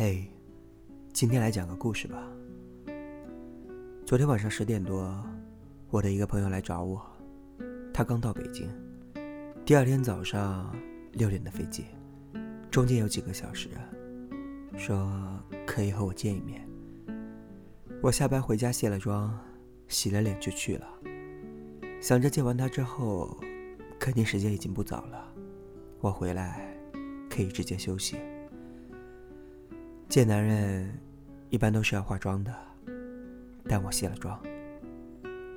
嘿，今天来讲个故事吧。昨天晚上十点多，我的一个朋友来找我，他刚到北京，第二天早上六点的飞机，中间有几个小时，说可以和我见一面。我下班回家卸了妆，洗了脸就去了，想着见完他之后，肯定时间已经不早了，我回来可以直接休息。见男人，一般都是要化妆的，但我卸了妆。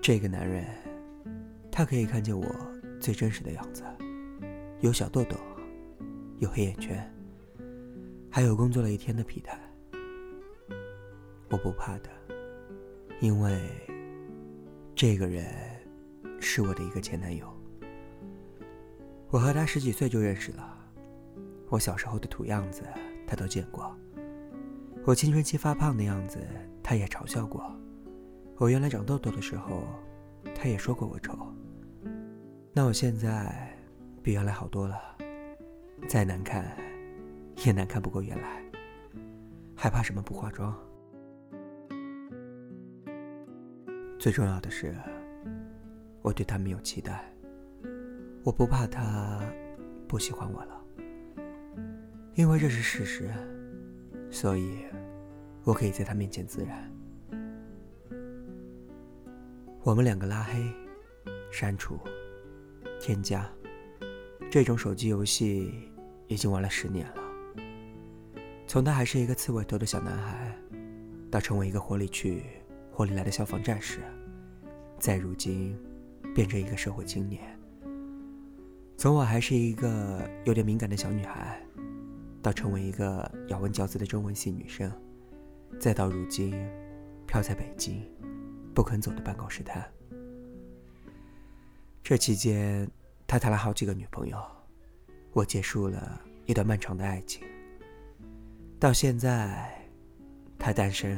这个男人，他可以看见我最真实的样子，有小痘痘，有黑眼圈，还有工作了一天的疲态。我不怕的，因为这个人是我的一个前男友。我和他十几岁就认识了，我小时候的土样子他都见过。我青春期发胖的样子，他也嘲笑过；我原来长痘痘的时候，他也说过我丑。那我现在比原来好多了，再难看，也难看不过原来。还怕什么不化妆？最重要的是，我对他没有期待。我不怕他不喜欢我了，因为这是事实。所以，我可以在他面前自然。我们两个拉黑、删除、添加，这种手机游戏已经玩了十年了。从他还是一个刺猬头的小男孩，到成为一个火里去、火里来的消防战士，再如今变成一个社会青年。从我还是一个有点敏感的小女孩。到成为一个咬文嚼字的中文系女生，再到如今漂在北京不肯走的办公室瘫。这期间，他谈了好几个女朋友，我结束了一段漫长的爱情。到现在，他单身，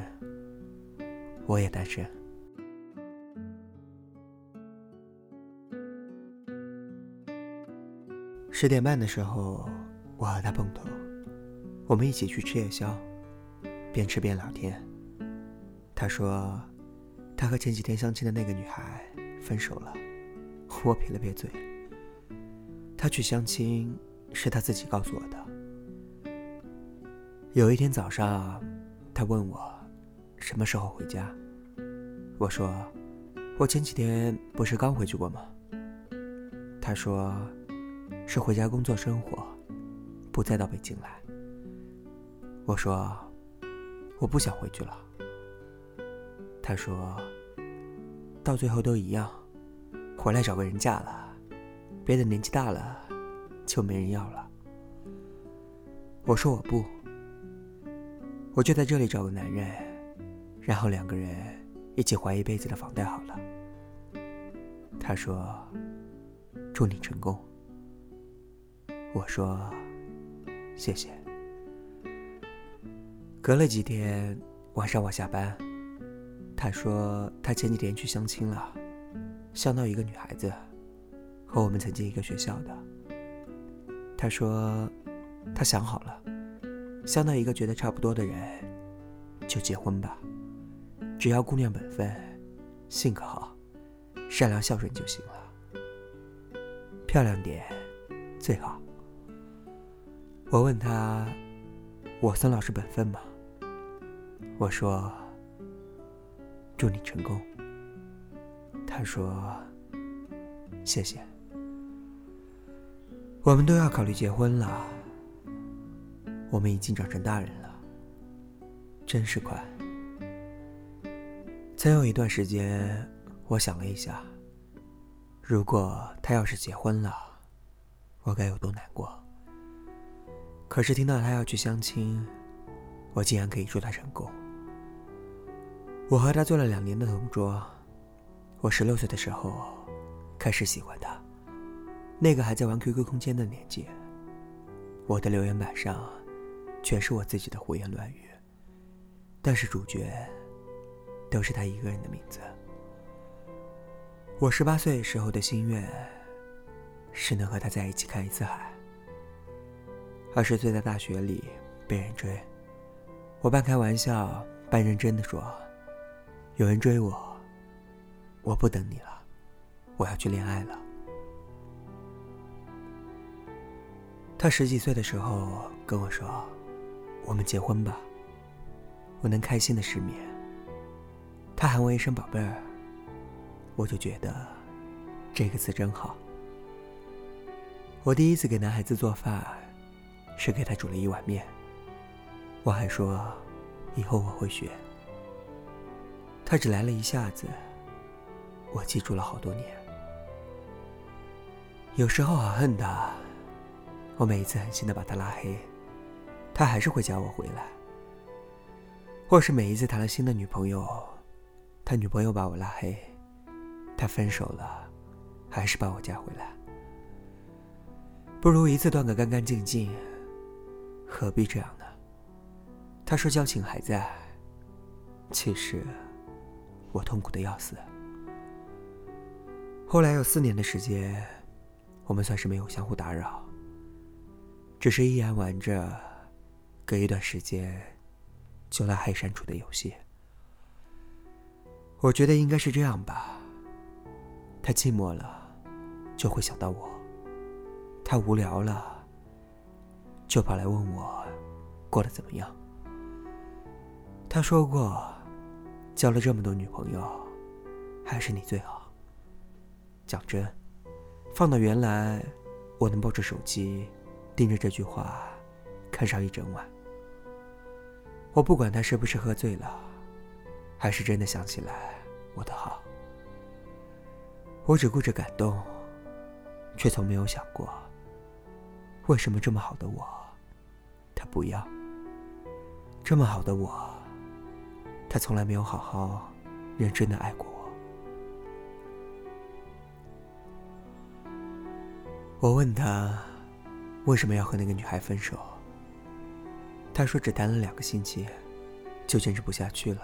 我也单身。十点半的时候，我和他碰头。我们一起去吃夜宵，边吃边聊天。他说，他和前几天相亲的那个女孩分手了。我撇了撇嘴。他去相亲是他自己告诉我的。有一天早上，他问我什么时候回家。我说，我前几天不是刚回去过吗？他说，是回家工作生活，不再到北京来。我说：“我不想回去了。”他说：“到最后都一样，回来找个人嫁了，别的年纪大了就没人要了。”我说：“我不，我就在这里找个男人，然后两个人一起还一辈子的房贷好了。”他说：“祝你成功。”我说：“谢谢。”隔了几天，晚上我下班，他说他前几天去相亲了，相到一个女孩子，和我们曾经一个学校的。他说他想好了，相到一个觉得差不多的人，就结婚吧，只要姑娘本分，性格好，善良孝顺就行了，漂亮点最好。我问他，我孙老师本分吗？我说：“祝你成功。”他说：“谢谢。”我们都要考虑结婚了。我们已经长成大人了，真是快。曾有一段时间，我想了一下，如果他要是结婚了，我该有多难过。可是听到他要去相亲，我竟然可以祝他成功。我和他做了两年的同桌，我十六岁的时候开始喜欢他，那个还在玩 QQ 空间的年纪。我的留言板上全是我自己的胡言乱语，但是主角都是他一个人的名字。我十八岁时候的心愿是能和他在一起看一次海。二十岁在大学里被人追，我半开玩笑半认真的说：“有人追我，我不等你了，我要去恋爱了。”他十几岁的时候跟我说：“我们结婚吧。”我能开心的失眠。他喊我一声宝贝儿，我就觉得这个词真好。我第一次给男孩子做饭，是给他煮了一碗面。我还说，以后我会学。他只来了一下子，我记住了好多年。有时候好恨他，我每一次狠心的把他拉黑，他还是会加我回来。或是每一次谈了新的女朋友，他女朋友把我拉黑，他分手了，还是把我加回来。不如一次断个干干净净，何必这样呢？他说交情还在，其实我痛苦的要死。后来有四年的时间，我们算是没有相互打扰，只是依然玩着隔一段时间就拉黑删除的游戏。我觉得应该是这样吧。他寂寞了，就会想到我。他无聊了，就跑来问我过得怎么样。他说过，交了这么多女朋友，还是你最好。讲真，放到原来，我能抱着手机，盯着这句话，看上一整晚。我不管他是不是喝醉了，还是真的想起来我的好，我只顾着感动，却从没有想过。为什么这么好的我，他不要？这么好的我，他从来没有好好、认真的爱过我。我问他为什么要和那个女孩分手，他说只谈了两个星期，就坚持不下去了。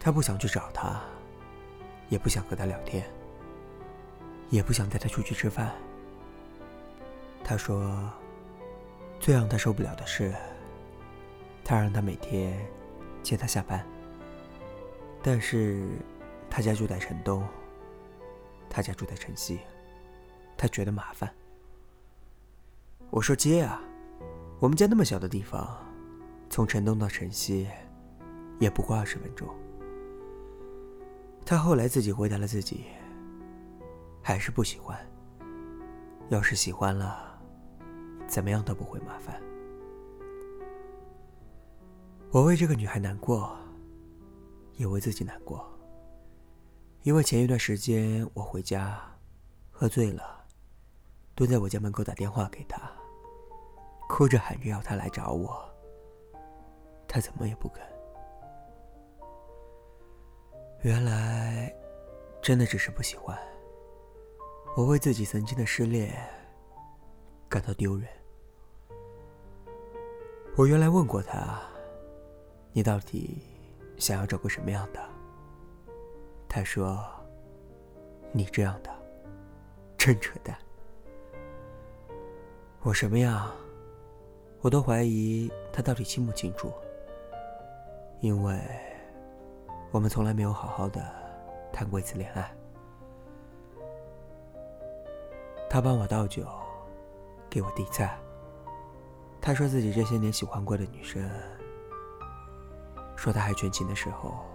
他不想去找她，也不想和她聊天，也不想带她出去吃饭。他说：“最让他受不了的是，他让他每天接他下班。但是，他家住在城东，他家住在城西，他觉得麻烦。我说接啊，我们家那么小的地方，从城东到城西，也不过二十分钟。他后来自己回答了自己，还是不喜欢。要是喜欢了。”怎么样都不会麻烦。我为这个女孩难过，也为自己难过。因为前一段时间我回家，喝醉了，蹲在我家门口打电话给她，哭着喊着要她来找我，她怎么也不肯。原来，真的只是不喜欢。我为自己曾经的失恋感到丢人。我原来问过他：“你到底想要找个什么样的？”他说：“你这样的，真扯淡。”我什么样，我都怀疑他到底清不清楚，因为我们从来没有好好的谈过一次恋爱。他帮我倒酒，给我递菜。他说自己这些年喜欢过的女生，说他还纯情的时候，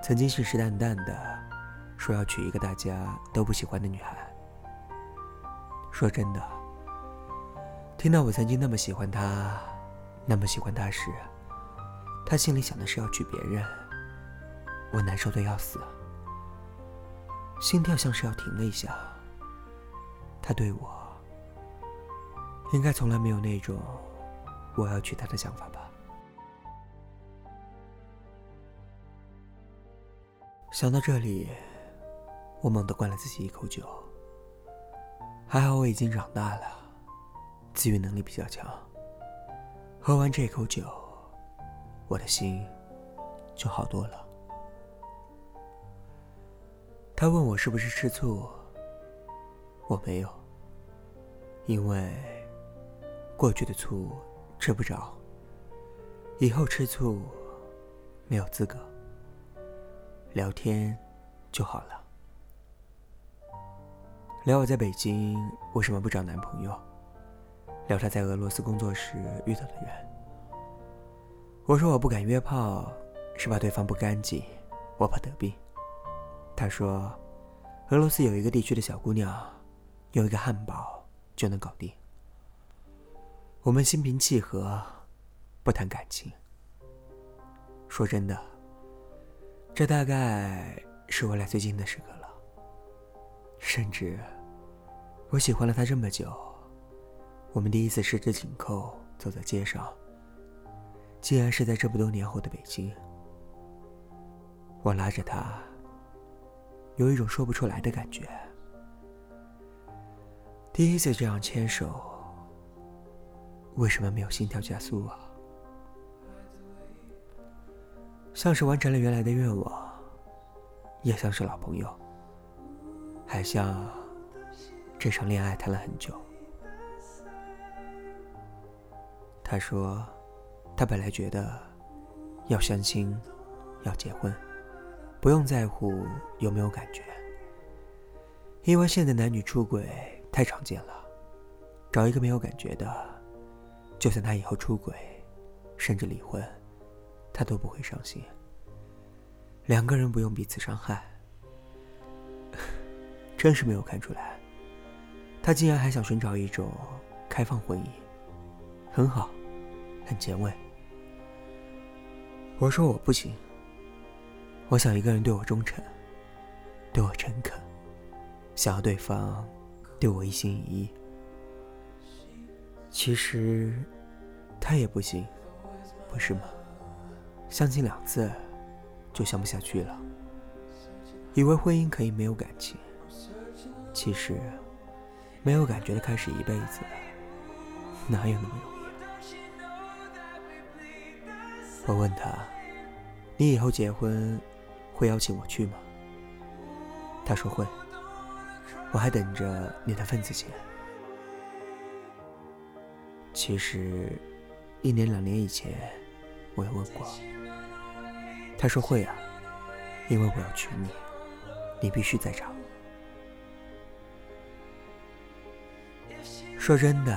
曾经信誓旦旦的说要娶一个大家都不喜欢的女孩。说真的，听到我曾经那么喜欢他，那么喜欢他时，他心里想的是要娶别人，我难受的要死，心跳像是要停了一下。他对我，应该从来没有那种。我要娶她的想法吧。想到这里，我猛地灌了自己一口酒。还好我已经长大了，自愈能力比较强。喝完这口酒，我的心就好多了。他问我是不是吃醋，我没有，因为过去的醋。吃不着，以后吃醋没有资格，聊天就好了。聊我在北京为什么不找男朋友，聊他在俄罗斯工作时遇到的人。我说我不敢约炮，是怕对方不干净，我怕得病。他说，俄罗斯有一个地区的小姑娘，用一个汉堡就能搞定。我们心平气和，不谈感情。说真的，这大概是我俩最近的时刻了。甚至，我喜欢了他这么久，我们第一次十指紧扣走在街上，竟然是在这么多年后的北京。我拉着他，有一种说不出来的感觉。第一次这样牵手。为什么没有心跳加速啊？像是完成了原来的愿望，也像是老朋友，还像这场恋爱谈了很久。他说，他本来觉得要相亲，要结婚，不用在乎有没有感觉，因为现在男女出轨太常见了，找一个没有感觉的。就算他以后出轨，甚至离婚，他都不会伤心。两个人不用彼此伤害，真是没有看出来，他竟然还想寻找一种开放婚姻，很好，很前卫。我说我不行，我想一个人对我忠诚，对我诚恳，想要对方对我一心一意。其实，他也不行，不是吗？相亲两次，就相不下去了。以为婚姻可以没有感情，其实，没有感觉的开始一辈子，哪有那么容易？我问他：“你以后结婚，会邀请我去吗？”他说会。我还等着你的份子钱。其实，一年两年以前，我也问过。他说会啊，因为我要娶你，你必须在场。说真的，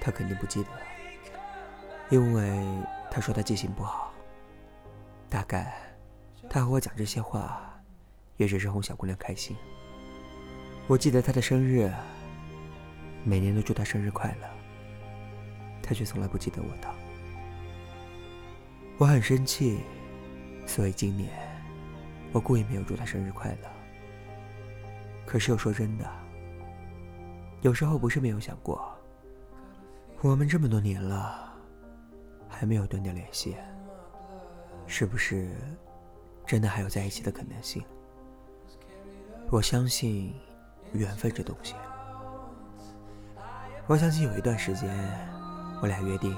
他肯定不记得，因为他说他记性不好。大概，他和我讲这些话，也只是哄小姑娘开心。我记得他的生日，每年都祝他生日快乐。他却从来不记得我的，我很生气，所以今年我故意没有祝他生日快乐。可是又说真的，有时候不是没有想过，我们这么多年了，还没有断掉联系，是不是真的还有在一起的可能性？我相信缘分这东西，我相信有一段时间。我俩约定，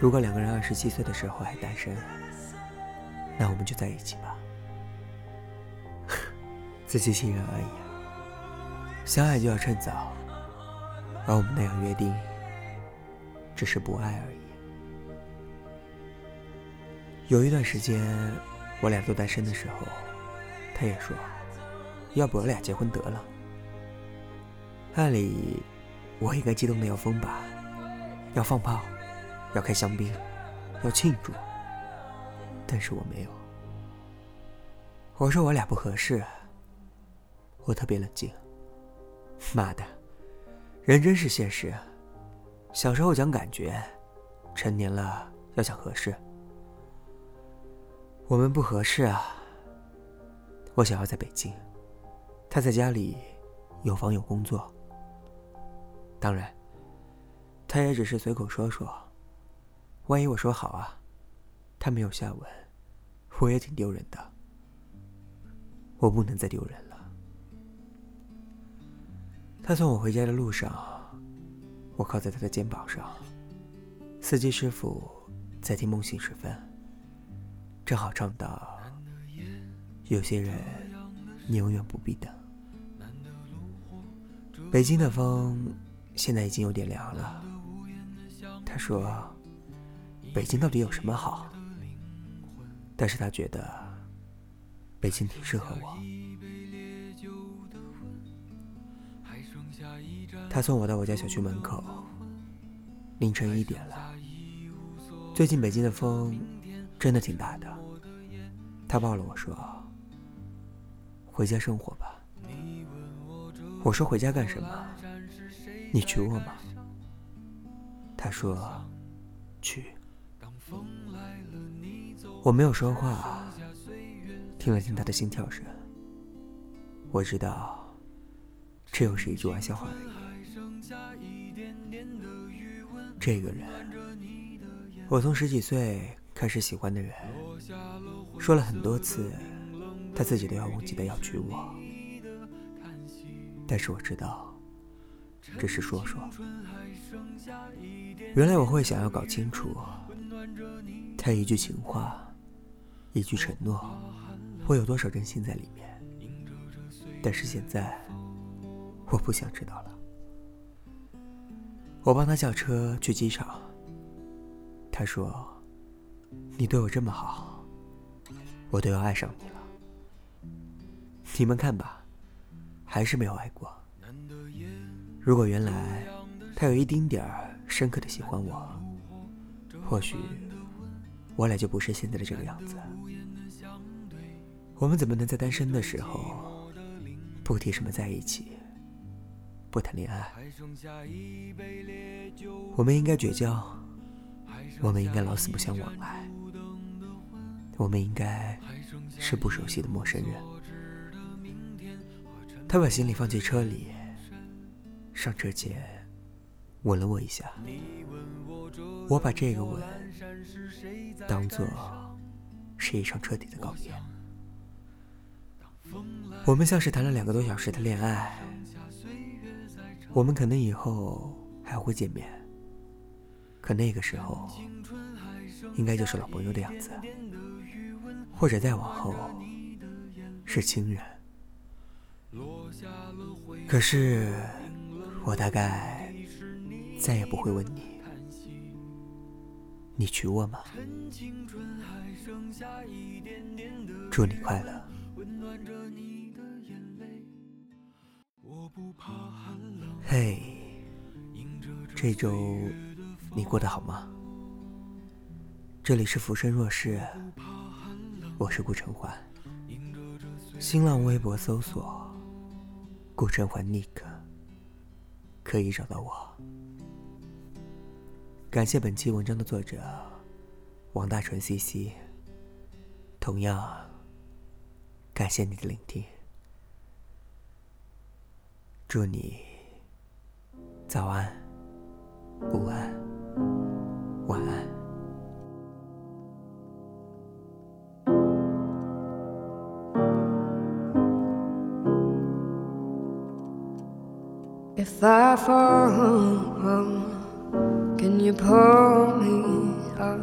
如果两个人二十七岁的时候还单身，那我们就在一起吧。自欺欺人而已，相爱就要趁早，而我们那样约定，只是不爱而已。有一段时间，我俩都单身的时候，他也说，要不我俩结婚得了。按理，我应该激动的要疯吧。要放炮，要开香槟，要庆祝，但是我没有。我说我俩不合适，我特别冷静。妈的，人真是现实。小时候讲感觉，成年了要讲合适。我们不合适啊。我想要在北京，他在家里有房有工作。当然。他也只是随口说说，万一我说好啊，他没有下文，我也挺丢人的。我不能再丢人了。他送我回家的路上，我靠在他的肩膀上。司机师傅在听《梦醒时分》，正好唱到：“有些人，你永远不必等。”北京的风现在已经有点凉了。他说：“北京到底有什么好，但是他觉得北京挺适合我。他送我到我家小区门口，凌晨一点了。最近北京的风真的挺大的。他抱了我说：“回家生活吧。”我说：“回家干什么？你娶我吗？”他说：“娶。”我没有说话，听了听他的心跳声。我知道，这又是一句玩笑话而已。这个人，我从十几岁开始喜欢的人，说了很多次，他自己都要忘记的要娶我。但是我知道，只是说说。原来我会想要搞清楚，他一句情话，一句承诺，会有多少真心在里面。但是现在，我不想知道了。我帮他叫车去机场。他说：“你对我这么好，我都要爱上你了。”你们看吧，还是没有爱过。如果原来他有一丁点儿深刻的喜欢我，或许我俩就不是现在的这个样子。我们怎么能在单身的时候不提什么在一起，不谈恋爱？我们应该绝交，我们应该老死不相往来，我们应该是不熟悉的陌生人。他把行李放进车里。上车前，吻了我一下。我把这个吻当做是一场彻底的告别。我们像是谈了两个多小时的恋爱。我们可能以后还会见面，可那个时候应该就是老朋友的样子，或者再往后是亲人。可是。我大概再也不会问你，你娶我吗？祝你快乐。嘿，这周你过得好吗？这里是浮生若世，我是顾城环。新浪微博搜索顾城环 Nick。可以找到我。感谢本期文章的作者王大纯 CC。同样，感谢你的聆听。祝你早安、午安、晚安。If I fall, can you pull me up?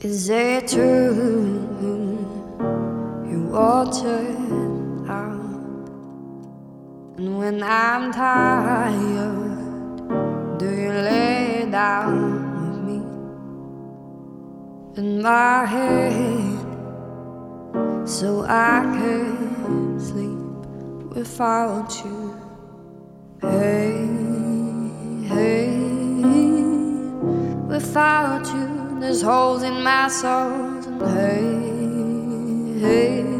Is it true you water out? And when I'm tired, do you lay down with me in my head so I can sleep without you? Hey, hey, without you, there's holes in my soul. And hey, hey,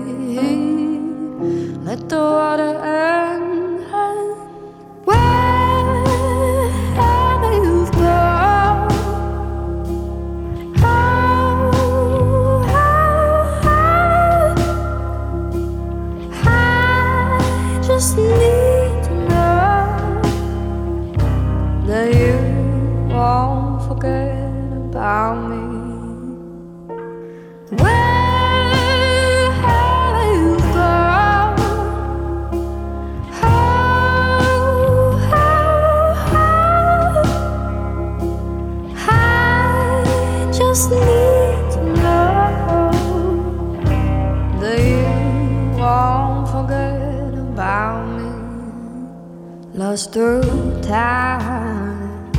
lost through time.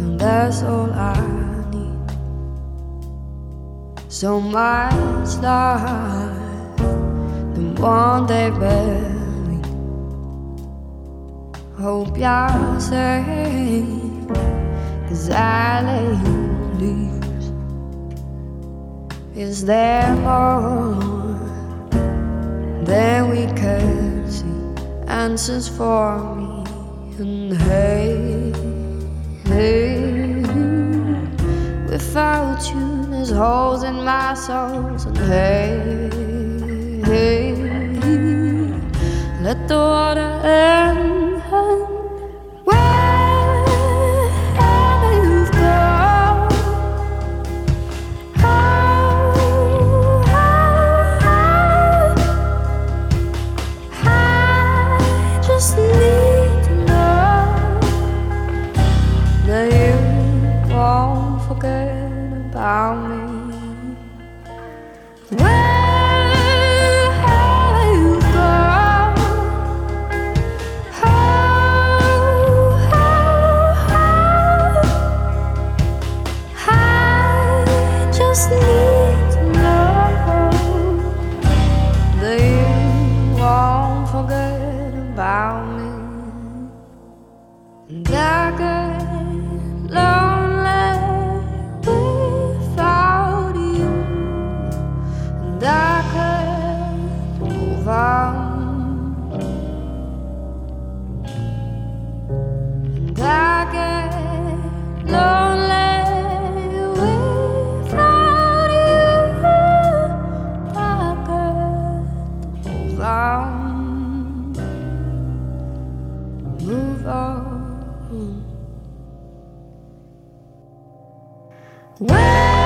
and that's all I need. So much life, the one they bury. Hope you're safe, cause I lay leaves. Is there more than we can see? Answers for me, hey, hey, without you, there's holes in my soul, and hey, hey, let the water end. Whoa!